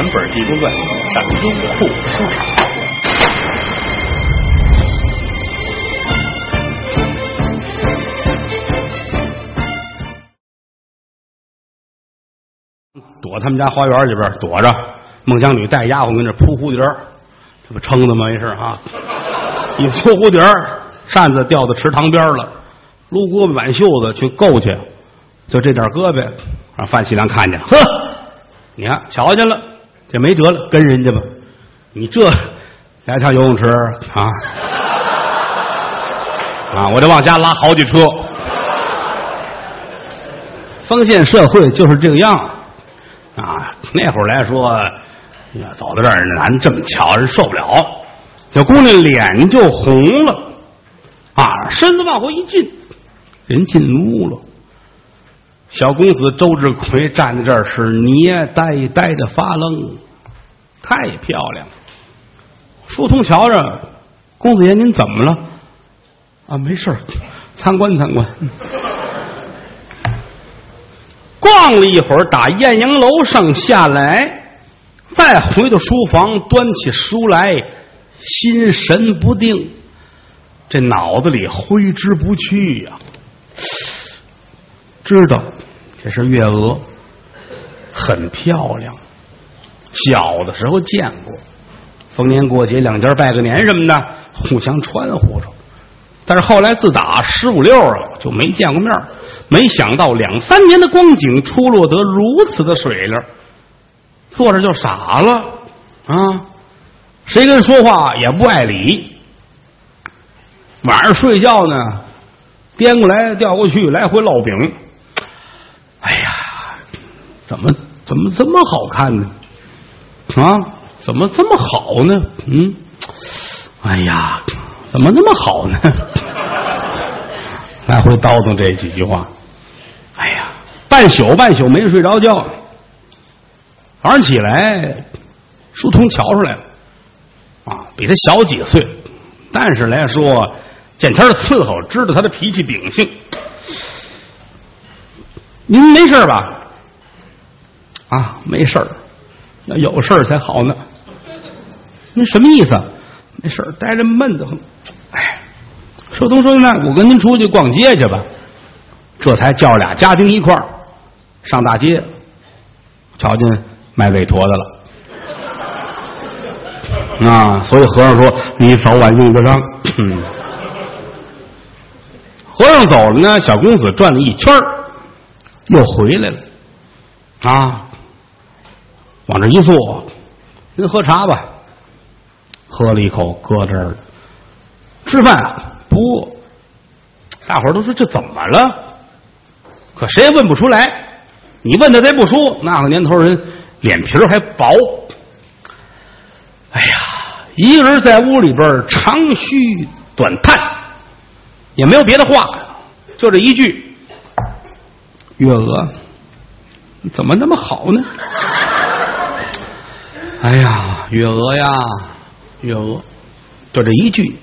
全本《济公传》上优酷书场。躲他们家花园里边躲着，孟姜女带丫鬟跟这扑蝴蝶这不撑的吗？没事啊，一扑蝴蝶扇子掉到池塘边了，撸胳膊挽袖子去够去，就这点胳膊，让范喜良看见，呵，你看瞧见了，这没辙了，跟人家吧，你这来趟游泳池啊啊，我得往家拉好几车。封建社会就是这个样啊！那会儿来说，呀，走到这儿，咱这么巧，人受不了。小姑娘脸就红了，啊，身子往后一进，人进屋了。小公子周志奎站在这儿是捏呆呆的发愣，太漂亮了。书童瞧着，公子爷您怎么了？啊，没事儿参观参观。逛了一会儿，打艳阳楼上下来，再回到书房，端起书来，心神不定，这脑子里挥之不去呀、知道这是月娥，很漂亮，小的时候见过，逢年过节两家拜个年什么的，互相穿呼着。但是后来自打十五六了，就没见过面没想到两三年的光景，出落得如此的水灵，坐着就傻了啊！谁跟说话也不爱理。晚上睡觉呢，颠过来调过去，来回烙饼。哎呀，怎么怎么这么好看呢？啊，怎么这么好呢？嗯，哎呀，怎么那么好呢？来回叨叨这几句话。哎呀，半宿半宿没睡着觉。早上起来，书童瞧出来了，啊，比他小几岁，但是来说，见他是伺候，知道他的脾气秉性。您没事吧？啊，没事儿，要有事儿才好呢。您什么意思？没事儿，待着闷得很。哎，说东说：“那我跟您出去逛街去吧。”这才叫俩家丁一块儿上大街，瞧见卖韦陀的了。啊，所以和尚说：“你早晚用得上。”嗯，和尚走了呢，小公子转了一圈儿又回来了。啊，往这一坐，您喝茶吧。喝了一口，搁这儿。吃饭啊不，大伙儿都说这怎么了？可谁也问不出来。你问他，他不说。那个年头人脸皮还薄。哎呀，一个人在屋里边长吁短叹，也没有别的话，就这一句：“月娥，怎么那么好呢？” 哎呀，月娥呀，月娥，就这一句，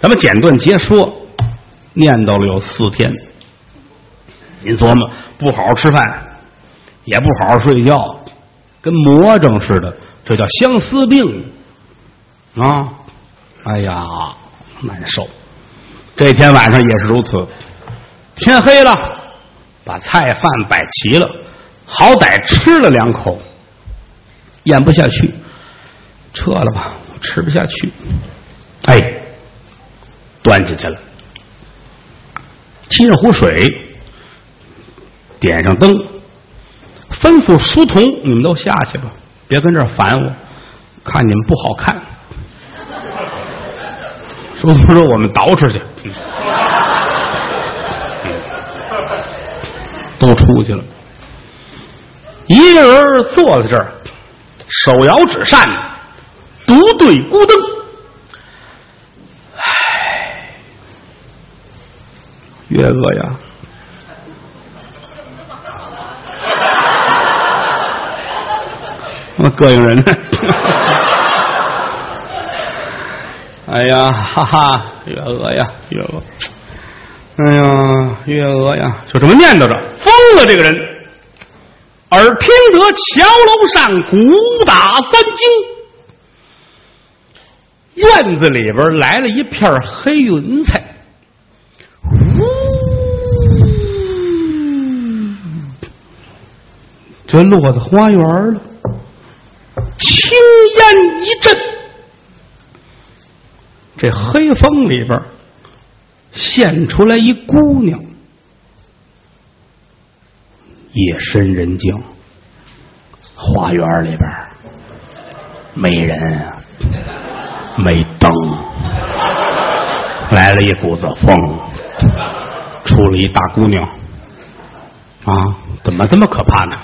咱们简短截说，念叨了有四天。您琢磨，不好好吃饭，也不好好睡觉，跟魔怔似的，这叫相思病啊！哎呀，难受。这天晚上也是如此，天黑了，把菜饭摆齐了，好歹吃了两口，咽不下去，撤了吧，我吃不下去。哎，端进去了，沏上壶水。点上灯，吩咐书童：“你们都下去吧，别跟这儿烦我，看你们不好看。”书童说：“我们捯饬去。”都出去了，一个人坐在这儿，手摇纸扇，独对孤灯。唉，月娥呀！那么膈应人呢？哎呀，哈哈，月娥呀，月娥，哎呀，月娥呀，就这么念叨着，了这个人。耳听得桥楼上鼓打三更，院子里边来了一片黑云彩，呜，这落在花园了，青烟一阵，这黑风里边现出来一姑娘。夜深人静，花园里边没人，没灯，来了一股子风，出了一大姑娘，啊，怎么这么可怕呢？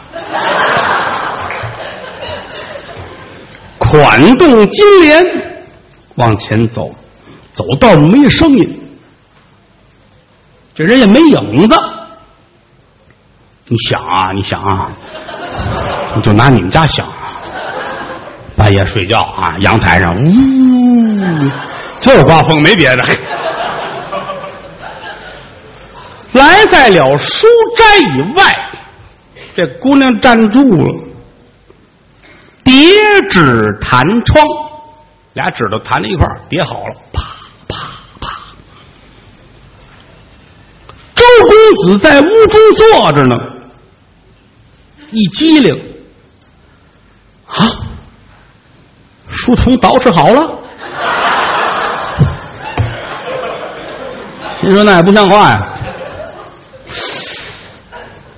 款动金莲往前走，走到没声音，这人也没影子。你想啊，你想啊，你就拿你们家想啊，半夜睡觉啊，阳台上呜，就刮风没别的。来在了书斋以外，这姑娘站住了，叠纸弹窗，俩指头弹在一块，叠好了，啪啪啪。周公子在屋中坐着呢。一机灵，啊，书童捯饬好了。心说那也不像话呀。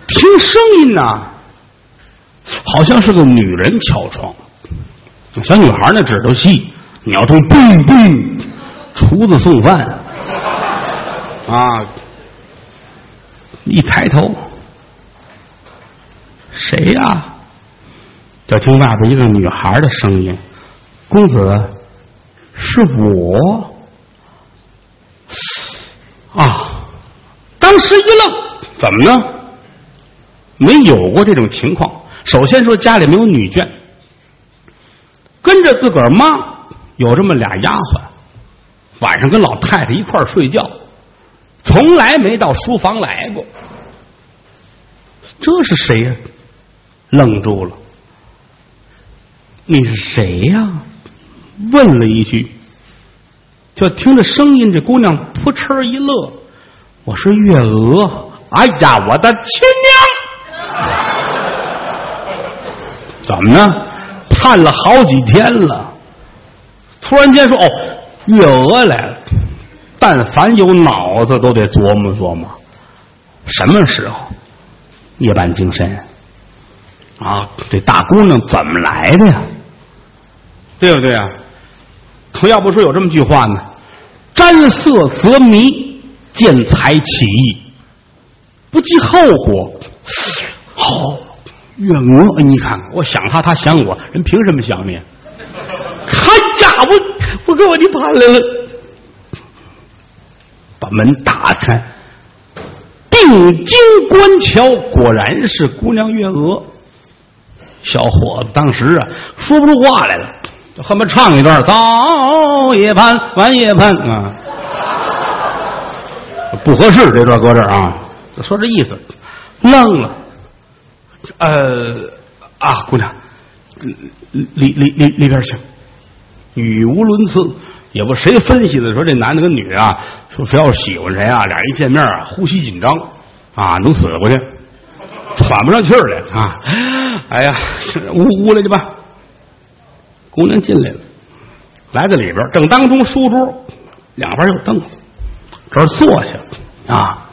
听声音呐，好像是个女人敲窗。小女孩那指头细，鸟头嘣嘣，厨子送饭。啊，一抬头。谁呀？就听外边一个女孩的声音：“公子，是我。”啊！当时一愣，怎么呢？没有过这种情况。首先说家里没有女眷，跟着自个儿妈有这么俩丫鬟，晚上跟老太太一块儿睡觉，从来没到书房来过。这是谁呀？愣住了，你是谁呀？问了一句，就听着声音，这姑娘扑哧一乐：“我是月娥。”哎呀，我的亲娘！怎么呢？盼了好几天了，突然间说：“哦，月娥来了。”但凡有脑子，都得琢磨琢磨，什么时候夜半精神。啊，这大姑娘怎么来的呀？对不对啊？可要不说有这么句话呢：“沾色则迷，见财起意，不计后果。”好，月娥，你看，我想他，他想我，人凭什么想你？看呀，我我给我你盼来了，把门打开，定睛观瞧，果然是姑娘月娥。小伙子当时啊说不出话来了，就恨不得唱一段：早夜盼，晚夜盼啊，不合适这段搁这儿啊，说这意思，愣了。呃啊，姑娘，里里里里边请，语无伦次，也不谁分析的说这男的跟女的啊，说非要是喜欢谁啊，俩人一见面啊，呼吸紧张啊，能死过去，喘不上气儿来啊。哎呀，屋屋来去吧。姑娘进来了，来到里边，正当中书桌两边有凳子，这儿坐下啊。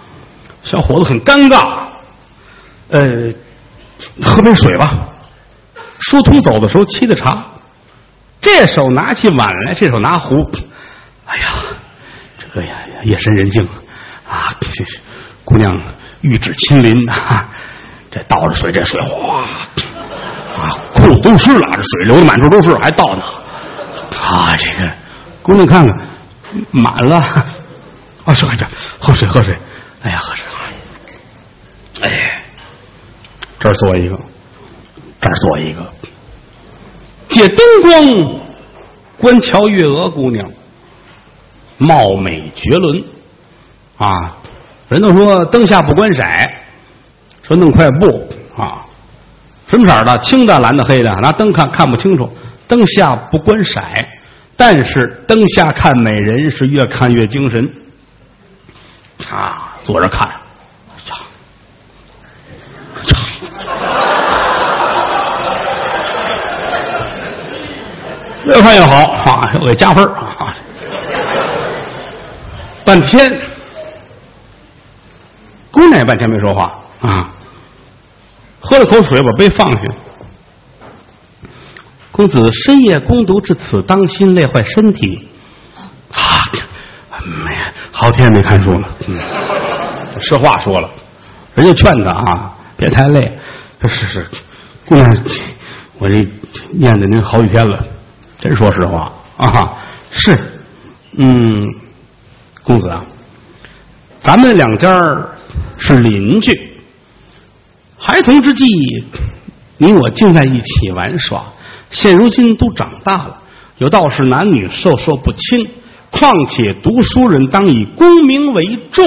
小伙子很尴尬，呃，喝杯水吧。书童走的时候沏的茶，这手拿起碗来，这手拿壶。哎呀，这个呀，夜深人静啊，这姑娘玉指亲临啊。这倒着水，这水哗啊，裤子都湿了，这水流的满处都是，还倒呢。啊，这个姑娘看看，满了。啊，是这喝水，喝水。哎呀，喝水。哎，这儿坐一个，这儿坐一个。借灯光观瞧月娥姑娘，貌美绝伦啊！人都说灯下不观色。说弄块布啊，什么色的？青的、蓝的、黑的，拿灯看看不清楚。灯下不观色，但是灯下看美人是越看越精神。啊，坐着看，呀，越看越好啊，又给加分啊！半天，姑娘也半天没说话啊，喝了口水，把杯放下。公子深夜攻读至此，当心累坏身体。啊，没好天没看书了。嗯，实话说了，人家劝他啊，别太累。是是，姑娘，我这念的您好几天了，真说实话啊。是，嗯，公子啊，咱们两家是邻居，孩童之际，你我竟在一起玩耍。现如今都长大了，有道是男女授受不亲，况且读书人当以功名为重。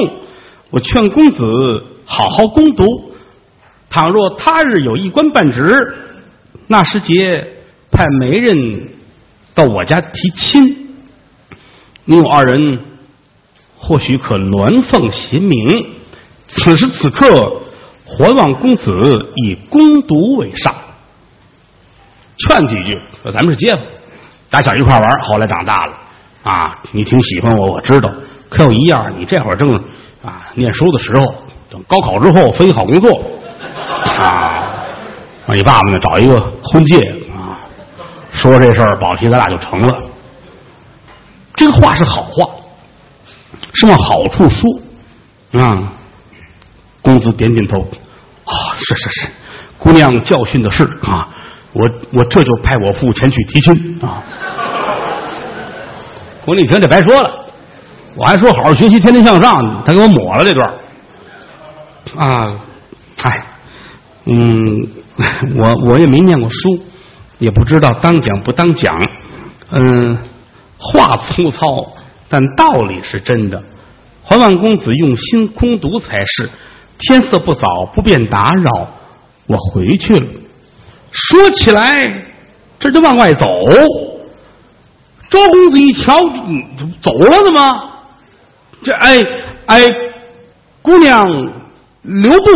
我劝公子好好攻读，倘若他日有一官半职，那时节派媒人到我家提亲，你我二人或许可鸾凤衔名。此时此刻，还望公子以攻读为上。劝几句，说咱们是街坊，打小一块玩，后来长大了，啊，你挺喜欢我，我知道。可有一样，你这会儿正啊念书的时候，等高考之后分好工作，啊，让你爸爸呢找一个婚介啊，说这事儿保齐咱俩就成了。这个话是好话，是往好处说啊。公子点点头，啊，是是是，姑娘教训的是啊。我我这就派我父前去提亲啊！我你听这白说了，我还说好好学习，天天向上，他给我抹了这段啊！哎，嗯，我我也没念过书，也不知道当讲不当讲。嗯，话粗糙，但道理是真的。还望公子用心攻读才是。天色不早，不便打扰，我回去了。说起来，这就往外走。周公子一瞧，走了的吗？这哎哎，姑娘留步，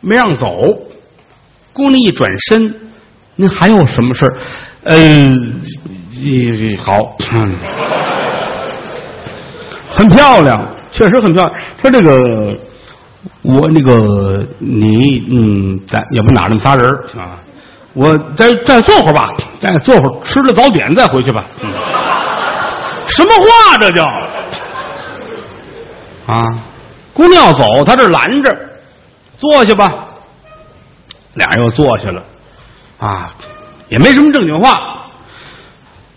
没让走。姑娘一转身，您还有什么事儿？嗯，好，很漂亮，确实很漂亮。说这个。我那个你嗯，咱也不哪那么仨人啊？我再再坐会儿吧，再坐会儿，吃了早点再回去吧。什么话这叫？啊，姑娘要走，他这拦着，坐下吧。俩人又坐下了，啊，也没什么正经话。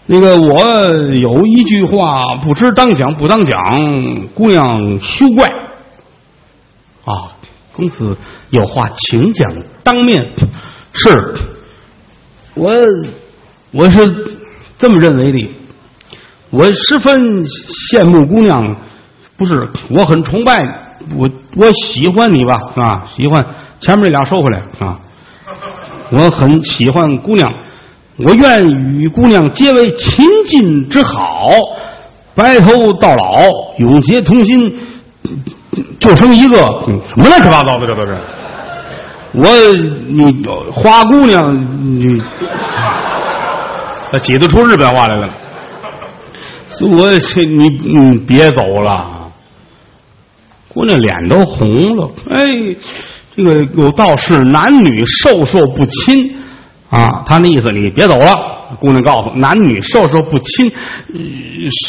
那个我有一句话，不知当讲不当讲，姑娘休怪。啊，公子有话请讲，当面是。我我是这么认为的，我十分羡慕姑娘，不是我很崇拜我，我喜欢你吧啊，喜欢前面那俩收回来啊，我很喜欢姑娘，我愿与姑娘结为秦晋之好，白头到老，永结同心。就剩一个嗯什么乱七八糟的，这都是。我你花姑娘，你挤得出日本话来了。我你你别走了，姑娘脸都红了。哎，这个有道是男女授受不亲啊，他那意思你别走了。姑娘告诉男女授受不亲，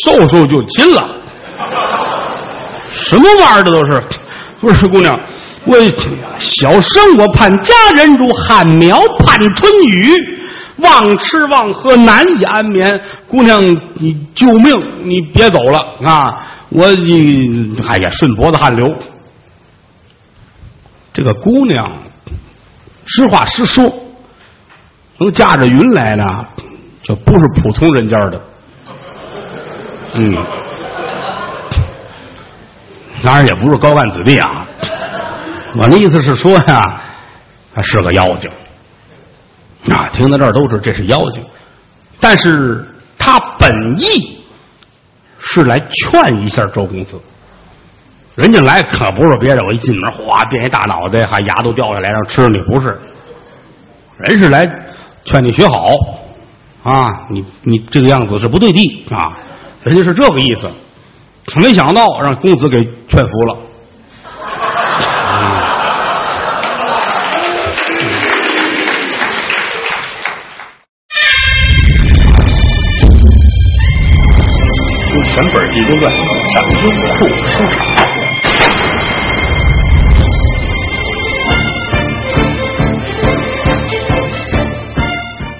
授受就亲了。什么玩意儿？这都是，不是姑娘，我小生我盼佳人如旱苗盼春雨，忘吃忘喝难以安眠。姑娘，你救命！你别走了啊！我你哎呀，顺脖子汗流。这个姑娘，实话实说，能驾着云来呢，就不是普通人家的。嗯。当然也不是高干子弟啊，我那意思是说呀，他是个妖精啊，听到这儿都知道这是妖精，但是他本意是来劝一下周公子。人家来可不是别的，我一进门哗变一大脑袋，还牙都掉下来让吃你，不是。人是来劝你学好啊，你你这个样子是不对的啊，人家是这个意思。没想到让公子给劝服了。全本《济公传》上优酷书场。